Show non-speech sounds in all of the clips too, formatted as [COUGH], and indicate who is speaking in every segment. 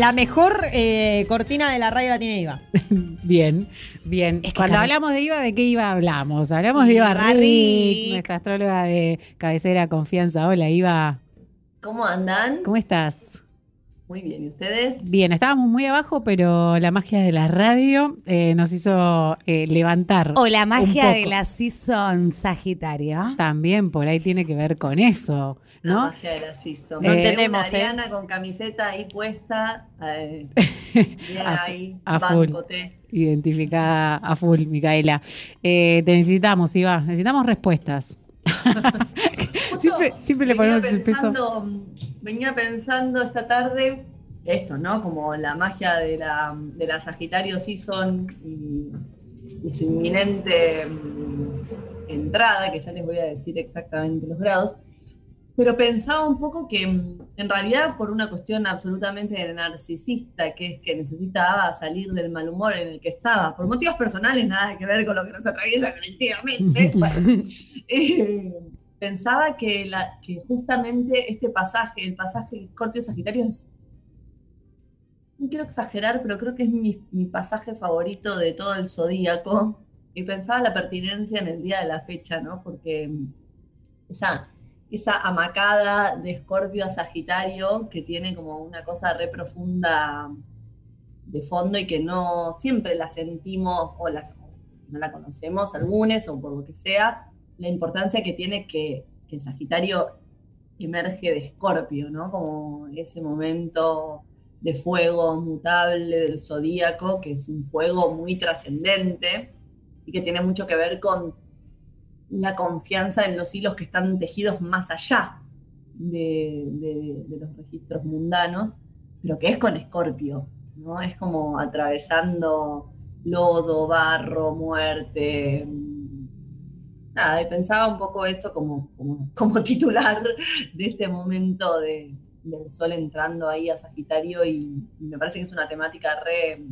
Speaker 1: la mejor eh, cortina de la radio la tiene Iva. [LAUGHS]
Speaker 2: Bien, bien.
Speaker 3: Es que
Speaker 2: Cuando hablamos de IVA, ¿de qué IVA hablamos? Hablamos de IVA Rick,
Speaker 3: Rick.
Speaker 2: nuestra astróloga de cabecera confianza. Hola, IVA.
Speaker 4: ¿Cómo andan?
Speaker 2: ¿Cómo estás?
Speaker 4: Muy bien, ¿y ustedes?
Speaker 2: Bien, estábamos muy abajo, pero la magia de la radio eh, nos hizo eh, levantar.
Speaker 3: O la magia
Speaker 2: un
Speaker 3: de la season Sagitario.
Speaker 2: También por ahí tiene que ver con eso,
Speaker 4: La
Speaker 2: ¿no?
Speaker 4: magia de la season.
Speaker 2: No
Speaker 4: Veo
Speaker 1: entendemos,
Speaker 4: una
Speaker 1: ¿eh?
Speaker 4: Ariana con camiseta ahí puesta. eh, [LAUGHS] bien
Speaker 2: A-
Speaker 4: ahí,
Speaker 2: a full. Identificada a full, Micaela. Eh, te necesitamos, Iva. Necesitamos respuestas. [LAUGHS] Siempre, siempre le
Speaker 4: venía
Speaker 2: ponemos el peso.
Speaker 4: pensando, Venía pensando esta tarde esto, ¿no? Como la magia de la, de la Sagitario Season y, y su inminente mm, entrada, que ya les voy a decir exactamente los grados. Pero pensaba un poco que mm, en realidad por una cuestión absolutamente narcisista, que es que necesitaba salir del mal humor en el que estaba, por motivos personales, nada que ver con lo que nos atraviesa colectivamente. bueno, [LAUGHS] eh, pensaba que, la, que justamente este pasaje, el pasaje de Scorpio Sagitario es, no quiero exagerar, pero creo que es mi, mi pasaje favorito de todo el zodíaco. Y pensaba la pertinencia en el día de la fecha, ¿no? Porque mm, esa, esa amacada de Escorpio a Sagitario que tiene como una cosa re profunda de fondo y que no siempre la sentimos o no la conocemos, algunos o por lo que sea, la importancia que tiene que, que Sagitario emerge de Escorpio, ¿no? Como ese momento de fuego mutable del zodíaco, que es un fuego muy trascendente y que tiene mucho que ver con la confianza en los hilos que están tejidos más allá de, los registros mundanos, pero que es con Escorpio, ¿no? Es como atravesando lodo, barro, muerte. mm, Nada, y pensaba un poco eso como, como, [LAUGHS] como titular de este momento de, del sol entrando ahí a Sagitario y, y me parece que es una temática re,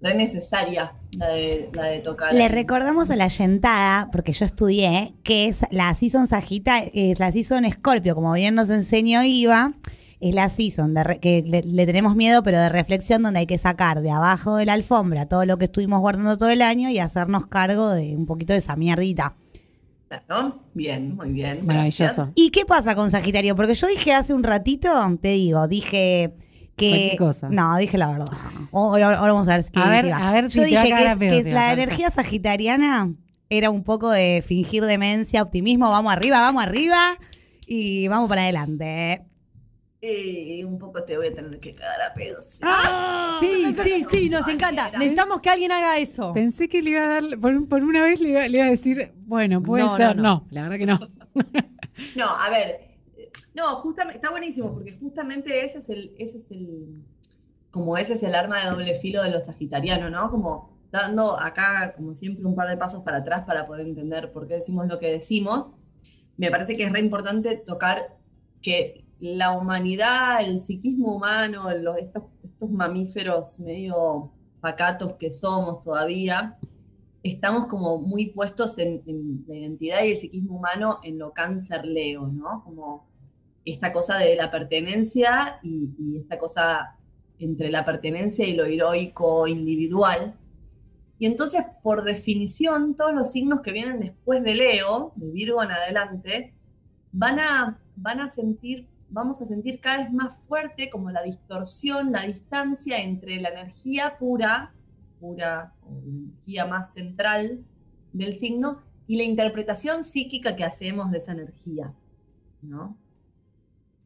Speaker 4: re necesaria la de, la de tocar.
Speaker 3: Le recordamos a la yentada, porque yo estudié, que es la season Sagitario, es la season Escorpio, como bien nos enseñó Iva, es la season de re- que le, le tenemos miedo, pero de reflexión, donde hay que sacar de abajo de la alfombra todo lo que estuvimos guardando todo el año y hacernos cargo de un poquito de esa mierdita.
Speaker 4: ¿no? Bien, muy bien.
Speaker 2: Maravilloso.
Speaker 3: ¿Y qué pasa con Sagitario? Porque yo dije hace un ratito, te digo, dije que.
Speaker 2: Cosa.
Speaker 3: No, dije la verdad. O- Ahora, vamos a ver si
Speaker 2: A ver, a ver si
Speaker 3: Yo dije que, la energía sagitariana era un poco de fingir demencia, optimismo, vamos arriba, vamos arriba y vamos para adelante.
Speaker 4: Eh, un poco te voy a tener que cagar a pedos.
Speaker 3: Ah,
Speaker 1: Sí, sí, sí, nos encanta. Necesitamos que alguien haga eso.
Speaker 2: Pensé que le iba a dar, por, por una vez le iba, le iba a decir, bueno, puede
Speaker 1: No,
Speaker 2: ser.
Speaker 1: no.
Speaker 2: No, la verdad que no.
Speaker 4: No, a ver, no, justamente, está buenísimo, porque justamente ese es el, ese es el, como ese es el arma de doble filo de los sagitarianos, ¿no? Como dando acá, como siempre, un par de pasos para atrás para poder entender por qué decimos lo que decimos. Me parece que es re importante tocar que la humanidad, el psiquismo humano, los, estos, estos mamíferos medio pacatos que somos todavía, estamos como muy puestos en, en la identidad y el psiquismo humano en lo cáncer leo, ¿no? Como esta cosa de la pertenencia y, esta cosa entre la pertenencia y lo heroico individual. Y entonces, por definición, todos los signos que vienen después de Leo, de Virgo en adelante, van a, van a sentir, vamos a sentir cada vez más fuerte como la distorsión, la distancia entre la energía pura, pura, energía más central del signo, y la interpretación psíquica que hacemos de esa energía, ¿no?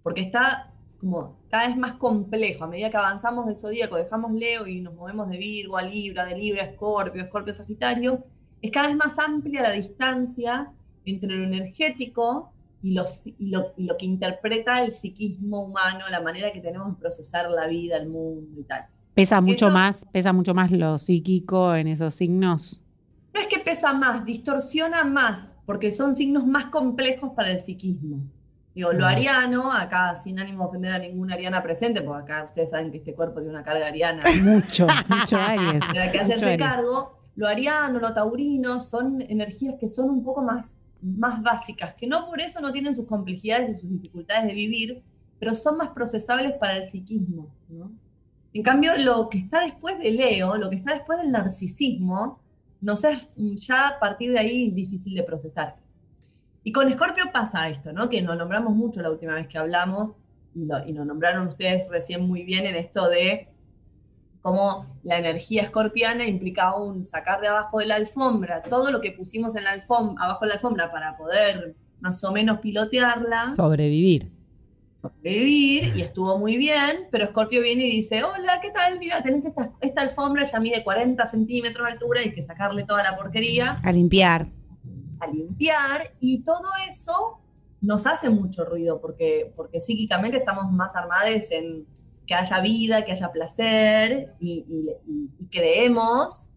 Speaker 4: Porque está como cada vez más complejo. A medida que avanzamos del zodíaco, dejamos Leo y nos movemos de Virgo a Libra, de Libra a Escorpio, Escorpio a Sagitario, es cada vez más amplia la distancia entre lo energético y lo, y lo- y lo que interpreta el psiquismo humano, la manera que tenemos de procesar la vida, el mundo y tal.
Speaker 2: Pesa mucho
Speaker 4: Esto-
Speaker 2: más, pesa mucho más lo psíquico en esos signos.
Speaker 4: No es que pesa más, distorsiona más, porque son signos más complejos para el psiquismo. Digo, lo ariano, acá sin ánimo de ofender a ninguna ariana presente, porque acá ustedes saben que este cuerpo tiene una carga ariana [LAUGHS]
Speaker 2: Mucho, mucho Aries.
Speaker 4: de la que hacerse cargo. Lo ariano, lo taurino, son energías que son un poco más, más básicas, que no por eso no tienen sus complejidades y sus dificultades de vivir, pero son más procesables para el psiquismo. ¿no? En cambio, lo que está después de Leo, lo que está después del narcisismo, nos es ya a partir de ahí difícil de procesar. Y con Escorpio pasa esto, ¿no? Que nos nombramos mucho la última vez que hablamos, y lo, y lo nombraron ustedes recién muy bien en esto de cómo la energía escorpiana implica un sacar de abajo de la alfombra todo lo que pusimos en la alfombra, abajo de la alfombra para poder más o menos pilotearla,
Speaker 1: Sobrevivir.
Speaker 4: sobrevivir, y estuvo muy bien, pero Escorpio viene y dice, hola, ¿qué tal? Mira, tenés esta, esta alfombra, ya mide 40 centímetros de altura, hay que sacarle toda la porquería
Speaker 3: A limpiar.
Speaker 4: A limpiar y todo eso nos hace mucho ruido porque, porque psíquicamente estamos más armados en que haya vida, que haya placer y, y- y- y creemos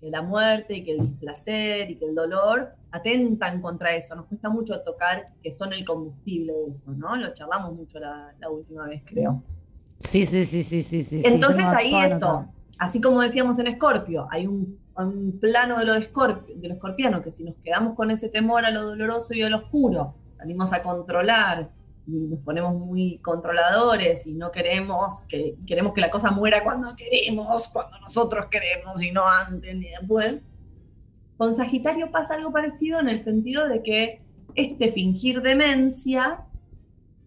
Speaker 4: que la muerte y que el displacer y que el dolor atentan contra eso. Nos cuesta mucho tocar que son el combustible de eso, ¿no? Lo charlamos mucho la, la última vez, creo.
Speaker 3: Sí, sí, sí, sí, sí, sí.
Speaker 4: Entonces
Speaker 3: tengo
Speaker 4: ahí esto, así como decíamos en Escorpio, hay un, un plano de lo de Escorpio, del escorpiano que si nos quedamos con ese temor a lo doloroso y a lo oscuro, salimos a controlar y nos ponemos muy controladores y no queremos que queremos que la cosa muera cuando queremos, cuando nosotros queremos y no antes ni después. Con Sagitario pasa algo parecido en el sentido de que este fingir demencia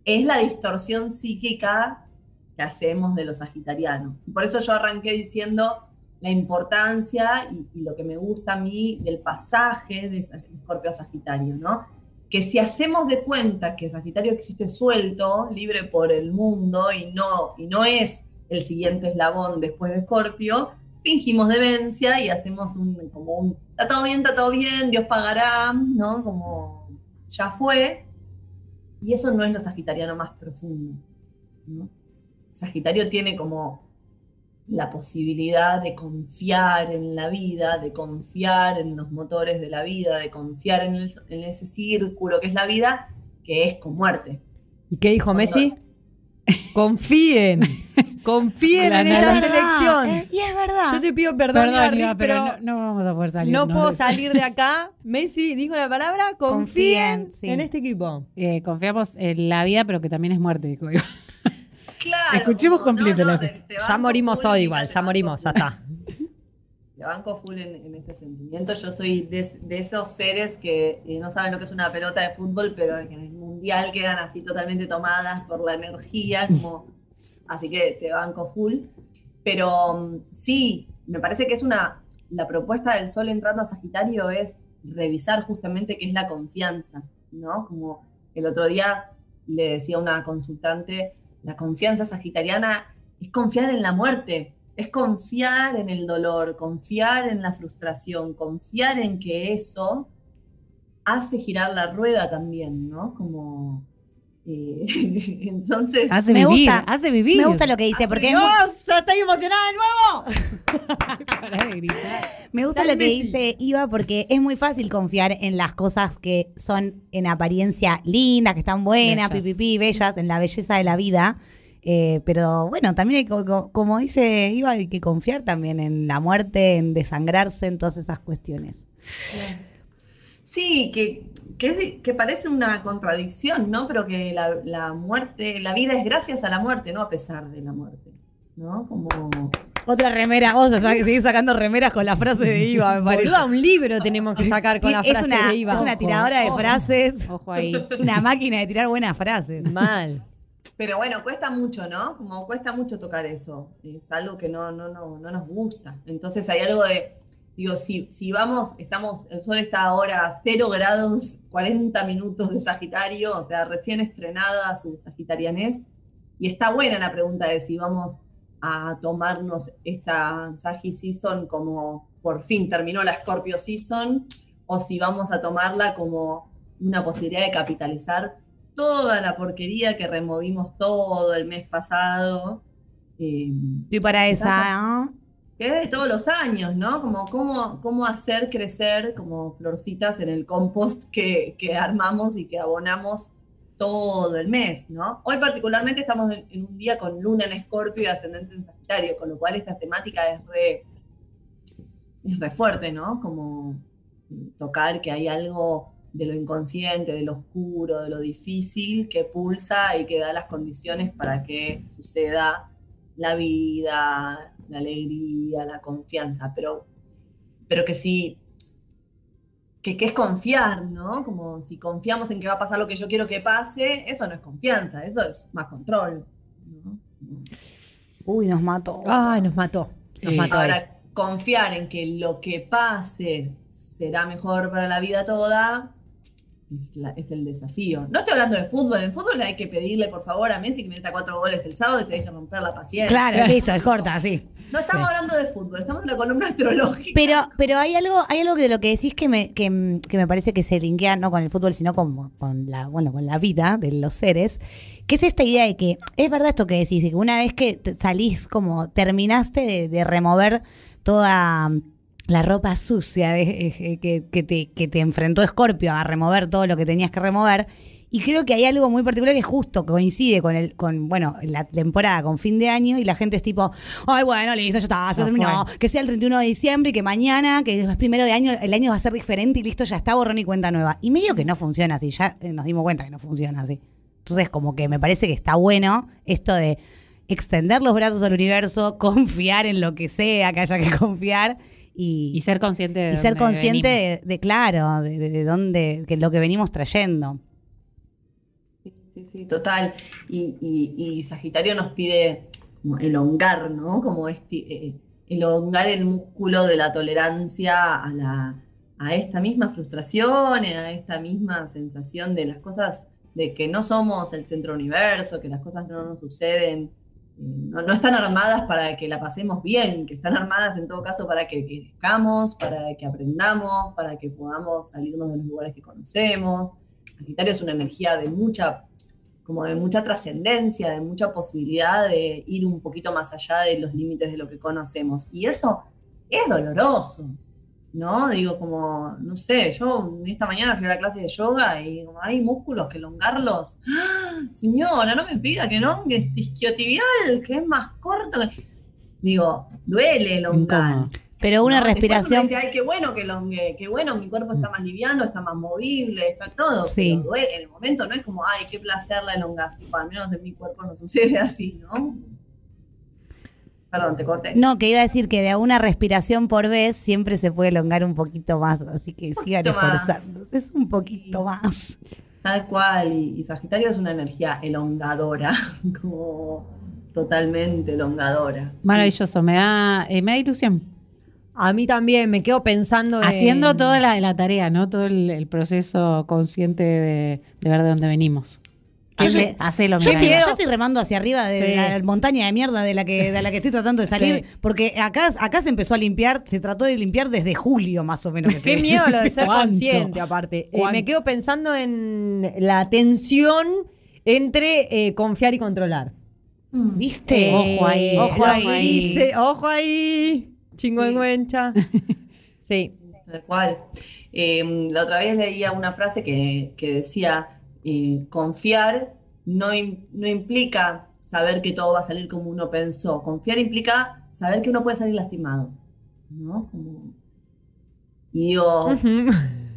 Speaker 4: es la distorsión psíquica que hacemos de los sagitarianos. Y por eso yo arranqué diciendo la importancia y, lo que me gusta a mí del pasaje de Escorpio a Sagitario, ¿no? Que si hacemos de cuenta que Sagitario existe suelto, libre por el mundo y no, y no es el siguiente eslabón después de Escorpio, fingimos demencia y hacemos un, como un, está todo bien, está todo bien, Dios pagará, ¿no? Como ya fue. Y eso no es lo sagitariano más profundo. Sagitario tiene como la posibilidad de confiar en la vida, de confiar en los motores de la vida, de confiar en, el- en ese círculo que es la vida, que es con muerte.
Speaker 1: ¿Y qué dijo Messi? [LAUGHS] Confíen. Confíen en
Speaker 3: Es
Speaker 1: esta selección.
Speaker 3: eh, y es verdad.
Speaker 1: Yo te pido perdón,
Speaker 2: Perdón, pero,
Speaker 1: pero
Speaker 2: no, no vamos a poder salir.
Speaker 1: no puedo
Speaker 2: de-
Speaker 1: salir de acá. Messi dijo la palabra, confíen,
Speaker 3: Confíen, sí.
Speaker 1: en este equipo.
Speaker 2: Eh, confiamos en la vida, pero que también es muerte.
Speaker 4: Claro.
Speaker 2: Escuchemos
Speaker 4: como,
Speaker 2: completo la-
Speaker 4: te- te
Speaker 1: Ya morimos hoy igual, ya morimos, ya está. [LAUGHS]
Speaker 4: Te banco full en, en ese sentimiento. Yo soy de, de esos seres que eh, no saben lo que es una pelota de fútbol, pero en el mundial quedan así totalmente tomadas por la energía, como, así que te banco full. Pero mm, sí, me parece que es una. La propuesta del sol entrando a Sagitario es revisar justamente qué es la confianza, ¿no? Como el otro día le decía a una consultante, la confianza sagitariana es confiar en la muerte, es confiar en el dolor, confiar en la frustración, confiar en que eso hace girar la rueda también, ¿no? Como. Eh, [LAUGHS] entonces.
Speaker 2: Hace
Speaker 3: Me
Speaker 2: vivir,
Speaker 3: gusta.
Speaker 2: hace vivir.
Speaker 3: Me gusta lo que dice, porque es muy-
Speaker 1: ¡Dios! ¡Ya estoy emocionada de nuevo! [LAUGHS]
Speaker 2: De gritar.
Speaker 3: me gusta
Speaker 1: Dale,
Speaker 3: lo que dice Iva porque es muy fácil confiar en las cosas que son en apariencia lindas, que están buenas,
Speaker 2: Bellas.
Speaker 3: pipipi, bellas, en la belleza de la vida. Eh, pero bueno, también hay, co- como dice Iva, hay que confiar también en la muerte, en desangrarse, en todas esas cuestiones.
Speaker 4: Sí, que, que, es de- que parece una contradicción, ¿no? Pero que la, la muerte, la vida es gracias a la muerte, no a pesar de la muerte, ¿no? Como.
Speaker 3: Otra remera, vamos a seguir sacando remeras con la frase de Iva, me [LAUGHS] parece.
Speaker 1: Boluda, un libro tenemos que [LAUGHS] sacar con la
Speaker 3: es,
Speaker 1: frase
Speaker 3: una,
Speaker 1: de Iva.
Speaker 3: es una
Speaker 1: Ojo.
Speaker 3: tiradora de
Speaker 2: ojo.
Speaker 3: frases,
Speaker 2: Ojo ahí. [LAUGHS]
Speaker 3: es una máquina de tirar buenas frases.
Speaker 1: Mal.
Speaker 4: Pero bueno, cuesta mucho, ¿no? Como cuesta mucho tocar eso. Es algo que no, no, no, no nos gusta. Entonces hay algo de, digo, si, si vamos, estamos, el sol está ahora a 0 grados, 40 minutos de Sagitario, o sea, recién estrenada su Sagitarianés, y está buena la pregunta de si vamos a tomarnos esta Sagi Season como por fin terminó la Scorpio Season, o si vamos a tomarla como una posibilidad de capitalizar toda la porquería que removimos todo el mes pasado. eh,
Speaker 3: Estoy para esa. ¿no?
Speaker 4: Que es de todos los años, ¿no? Como cómo, cómo hacer crecer como florcitas en el compost que, que armamos y que abonamos todo el mes, ¿no? Hoy particularmente estamos en, un día con luna en escorpio y ascendente en sagitario, con lo cual esta temática es re, es re fuerte, ¿no? Como tocar que hay algo de lo inconsciente, de lo oscuro, de lo difícil que pulsa y que da las condiciones para que suceda la vida, la alegría, la confianza, pero, pero que si que, es confiar, ¿no? Como si confiamos en que va a pasar lo que yo quiero que pase, eso no es confianza, eso es más control.
Speaker 3: Uy, nos mató.
Speaker 1: Ay, nos mató. Nos mató
Speaker 4: Ahora, confiar en que lo que pase será mejor para la vida toda, es, el desafío. No estoy hablando de fútbol. En fútbol hay que pedirle, por favor, a Messi que meta cuatro goles el sábado y se deje romper la paciencia.
Speaker 3: Claro, [LAUGHS] listo, es corta, sí.
Speaker 4: No estamos hablando de fútbol, estamos en la columna astrológica.
Speaker 3: Pero, pero hay algo, hay algo de lo que decís que me, que, me parece que se linkea no con el fútbol, sino con, con la, bueno, con la vida de los seres, que es esta idea de que es verdad esto que decís, de que una vez que salís como terminaste de remover toda la ropa sucia que, te, que te enfrentó Scorpio a remover todo lo que tenías que remover. Y creo que hay algo muy particular que justo coincide con el, con, bueno, la temporada, con fin de año, y la gente es tipo, ay, bueno, listo, ya está, se terminó. Que sea el 31 de diciembre y que mañana, que es primero de año, el año va a ser diferente y listo, ya está, borrón y cuenta nueva. Y medio que no funciona así, ya eh, nos dimos cuenta que no funciona así. Entonces, como que me parece que está bueno esto de extender los brazos al universo, [LAUGHS] confiar en lo que sea que haya que confiar y,
Speaker 2: ser consciente de
Speaker 3: y ser consciente de, claro de, de, dónde que lo que venimos trayendo.
Speaker 4: Sí sí total. Y, Sagitario nos pide elongar no como este eh, elongar el músculo de la tolerancia a la a esta misma frustración a esta misma sensación de las cosas de que no somos el centro universo que las cosas no nos suceden no, están armadas para que la pasemos bien, que están armadas en todo caso para que crezcamos, para que aprendamos, para que podamos salirnos de los lugares que conocemos. Sagitario es una energía de mucha, como de mucha trascendencia, de mucha posibilidad de ir un poquito más allá de los límites de lo que conocemos. Y eso es doloroso. ¿No? Digo, como, no sé, yo esta mañana fui a la clase de yoga y como hay músculos que elongarlos. ¡Ah! Señora, no me pida que elongue isquiotibial, que es más corto. Digo, duele elongar.
Speaker 3: Pero una respiración.
Speaker 4: Decía, Ay, qué bueno que elongue, qué bueno, mi cuerpo está más liviano, está más movible, está todo.
Speaker 3: Sí.
Speaker 4: Pero duele, en el momento no es como, ay, qué placer la elongación. Al menos en mi cuerpo no sucede así, ¿no? Perdón, te corté.
Speaker 3: No, que iba a decir que de una respiración por vez siempre se puede elongar un poquito más, así que sigan esforzándose. Es un poquito más.
Speaker 4: Tal cual, y, Sagitario es una energía elongadora, [LAUGHS] como totalmente elongadora.
Speaker 2: Maravilloso, me, da, eh, me da ilusión.
Speaker 1: A mí también, me quedo pensando
Speaker 2: Haciendo toda la, tarea, ¿no? Todo el, proceso consciente de, de ver de dónde venimos.
Speaker 3: Yo, lo yo, estoy remando hacia arriba de la montaña de mierda de la que, de la que estoy tratando de salir, porque acá, acá se empezó a limpiar, se trató de limpiar desde julio más o menos. [LAUGHS]
Speaker 1: Qué miedo lo de ser consciente, aparte. Eh, me quedo pensando en la tensión entre eh, confiar y controlar.
Speaker 3: Mm. ¿Viste?
Speaker 1: ojo ahí. Ojo ahí. Ojo ahí. Chingüengüencha. [LAUGHS] Sí.
Speaker 4: Tal cual. Eh, la otra vez leía una frase que, que decía confiar no, no implica saber que todo va a salir como uno pensó. Confiar implica saber que uno puede salir lastimado. ¿no? y digo,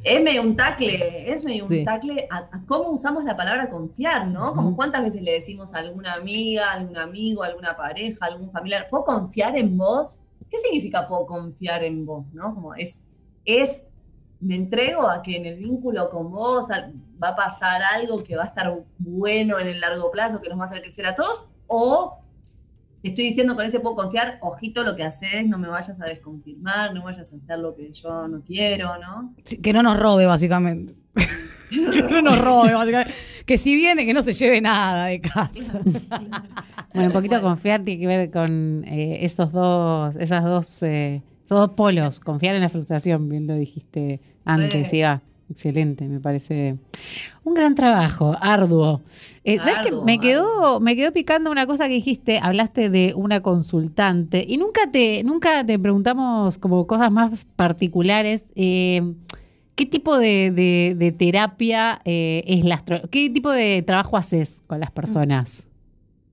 Speaker 4: es medio un tacle, es medio un tacle a, cómo usamos la palabra confiar, ¿no? Como cuántas veces le decimos a alguna amiga, a algún amigo, a alguna pareja, a algún familiar, ¿puedo confiar en vos? ¿Qué significa puedo confiar en vos? ¿no? Como es, es me entrego a que en el vínculo con vos va a pasar algo que va a estar bueno en el largo plazo, que nos va a hacer crecer a todos, o estoy diciendo con ese puedo confiar, ojito lo que haces, no me vayas a desconfirmar, no vayas a hacer lo que yo no quiero, ¿no?
Speaker 3: que no nos robe, básicamente. [LAUGHS] [LAUGHS] que no nos robe, básicamente. Que si viene, que no se lleve nada de casa.
Speaker 2: bueno, un poquito confiar tiene que ver con eh, esos dos, esas dos, eh, esos dos polos, confiar en la frustración, bien lo dijiste antes, iba. Excelente, me parece un gran trabajo, arduo. Eh, ¿Sabes que me quedó, me quedó picando una cosa que dijiste? Hablaste de una consultante y nunca te, nunca te preguntamos como cosas más particulares. Eh, ¿Qué tipo de, terapia eh, es la ¿Qué tipo de trabajo haces con las personas?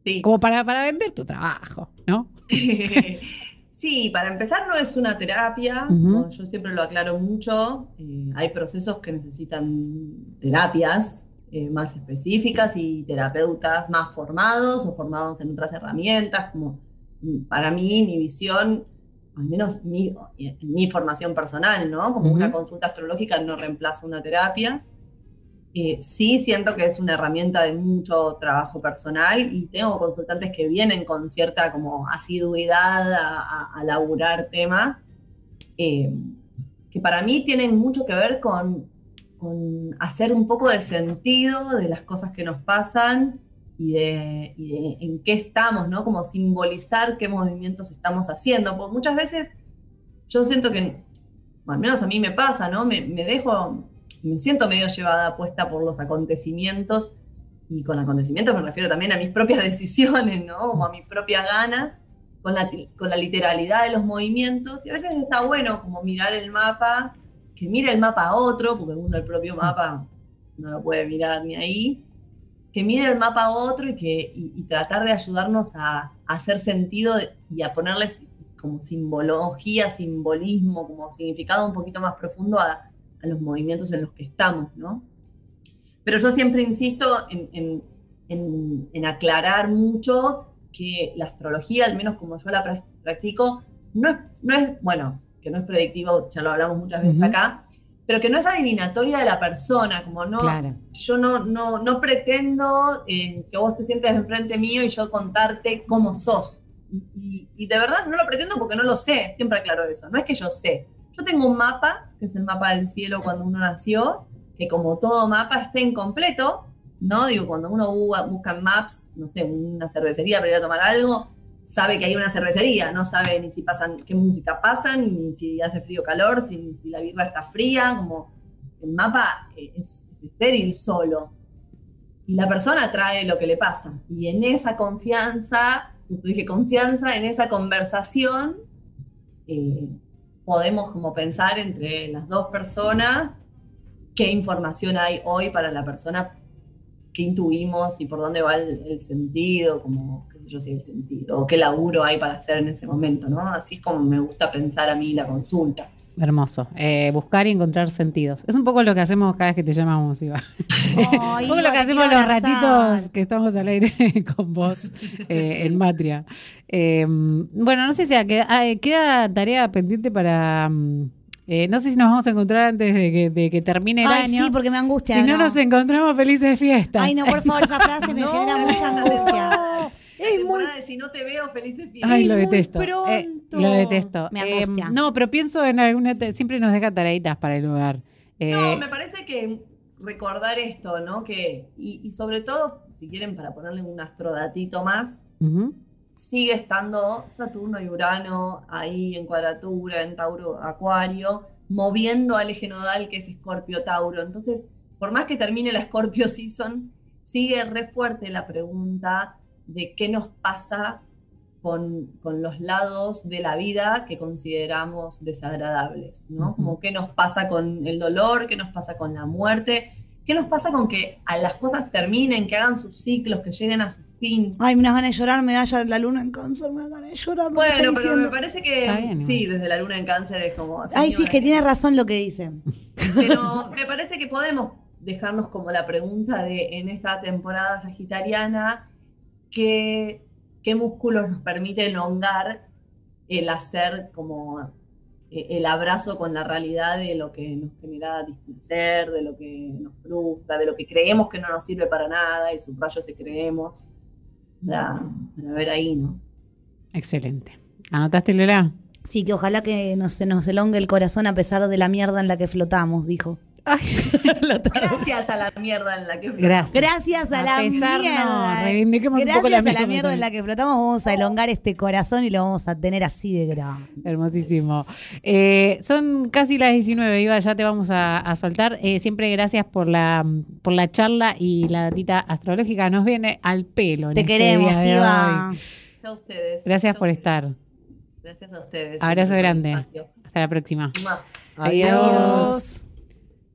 Speaker 2: Sí. Como para, para vender tu trabajo, ¿no? [LAUGHS]
Speaker 4: Sí, para empezar no es una terapia, yo siempre lo aclaro mucho, eh, hay procesos que necesitan terapias eh, más específicas y terapeutas más formados o formados en otras herramientas, como mm, para mí mi visión, al menos mi, mi formación personal, ¿no? Como una consulta astrológica no reemplaza una terapia, eh, sí siento que es una herramienta de mucho trabajo personal y tengo consultantes que vienen con cierta como asiduidad a, a, laburar temas eh, que para mí tienen mucho que ver con, hacer un poco de sentido de las cosas que nos pasan y de, en qué estamos, ¿no? Como simbolizar qué movimientos estamos haciendo, porque muchas veces yo siento que, al menos a mí me pasa, ¿no? Me dejo me siento medio llevada puesta por los acontecimientos, y con acontecimientos me refiero también a mis propias [LAUGHS] decisiones, ¿no? Como a mis propias ganas, con la, con la literalidad de los movimientos, y a veces está bueno como mirar el mapa, que mire el mapa a otro, porque uno el propio mapa no lo puede mirar ni ahí, que mire el mapa a otro y, que, y, tratar de ayudarnos a, a, hacer sentido y a ponerles como simbología, simbolismo, como significado un poquito más profundo a, a los movimientos en los que estamos, ¿no? Pero yo siempre insisto en, aclarar mucho que la astrología, al menos como yo la practico, no es, no es, bueno, que no es predictivo, ya lo hablamos muchas veces acá, pero que no es adivinatoria de la persona, como no, yo no, no, no pretendo eh, que vos te sientes enfrente mío y yo contarte cómo sos. Y, y, de verdad no lo pretendo porque no lo sé, siempre aclaro eso, no es que yo sé, yo tengo un mapa, que es el mapa del cielo cuando uno nació, que como todo mapa está incompleto, ¿no? Digo, cuando uno busca Maps, no sé, una cervecería para ir a tomar algo, sabe que hay una cervecería, no sabe ni si pasan, qué música pasan, ni si hace frío o calor, si, si la birra está fría, como el mapa es, estéril solo. Y la persona trae lo que le pasa. Y en esa confianza, dije confianza, en esa conversación, eh, podemos como pensar entre las dos personas qué información hay hoy para la persona, qué intuimos y por dónde va el, sentido, como yo sé el sentido, o qué laburo hay para hacer en ese momento, ¿no? Así es como me gusta pensar a mí la consulta.
Speaker 2: Hermoso. Eh, buscar y encontrar sentidos. Es un poco lo que hacemos cada vez que te llamamos, Iba. [LAUGHS] un poco lo que hacemos los ratitos que estamos al aire [LAUGHS] con vos eh, en Matria. Eh, bueno, no sé si queda, tarea pendiente para. Mm, no sé si nos vamos a encontrar antes de que, termine el
Speaker 3: Ay,
Speaker 2: año.
Speaker 3: Sí, porque me angustia.
Speaker 2: Si no, nos encontramos felices fiestas.
Speaker 3: Ay, no, por favor, esa frase me [LAUGHS] genera mucha angustia.
Speaker 4: Es muy... de si no te veo, felices fiestas.
Speaker 2: Ay, lo detesto. Eh, lo detesto.
Speaker 3: Me eh,
Speaker 2: no, pero pienso en alguna. Siempre nos deja tareitas para el lugar.
Speaker 4: no, eh, me parece que recordar esto, ¿no? Que, y, sobre todo, si quieren, para ponerle un astrodatito más, sigue estando Saturno y Urano ahí en cuadratura, en Tauro, Acuario, moviendo al eje nodal que es Escorpio Tauro. Entonces, por más que termine la Scorpio [LAUGHS] Season, sigue re fuerte la pregunta de qué nos pasa con, los lados de la vida que consideramos desagradables, ¿no? Como qué nos pasa con el dolor, qué nos pasa con la muerte, qué nos pasa con que a las cosas terminen, que hagan sus ciclos, que lleguen a su fin.
Speaker 3: Ay, me das ganas de llorar, me da ya la luna en cáncer, me ganas de llorar.
Speaker 4: Bueno, pero me parece que sí, desde la luna en cáncer es como...
Speaker 3: Ay, sí, es que tiene razón lo que dicen.
Speaker 4: Pero me parece que podemos dejarnos como la pregunta de en esta temporada sagitariana, qué, músculos nos permite elongar el hacer como eh, el abrazo con la realidad de lo que nos genera displacer, de lo que nos frustra, de lo que creemos que no nos sirve para nada y subrayo si creemos, para, ver ahí, ¿no?
Speaker 2: Excelente. ¿Anotaste, Lola?
Speaker 3: Sí, que ojalá que se nos elongue el corazón a pesar de la mierda en la que flotamos, dijo. [LAUGHS]
Speaker 4: Gracias a la mierda en la que flotamos.
Speaker 3: Gracias, a, la mierda. Gracias a la mierda en la que flotamos, vamos a elongar este corazón y lo vamos a tener así de grande.
Speaker 2: Hermosísimo. Eh, son casi las 19, Iba, ya te vamos a, soltar. Eh, siempre gracias por la, por la charla y la datita astrológica. Nos viene al pelo.
Speaker 3: Te este queremos, Iba.
Speaker 4: A ustedes.
Speaker 2: Gracias por estar.
Speaker 4: Gracias a ustedes.
Speaker 2: Abrazo grande. Hasta la próxima.
Speaker 4: Adiós.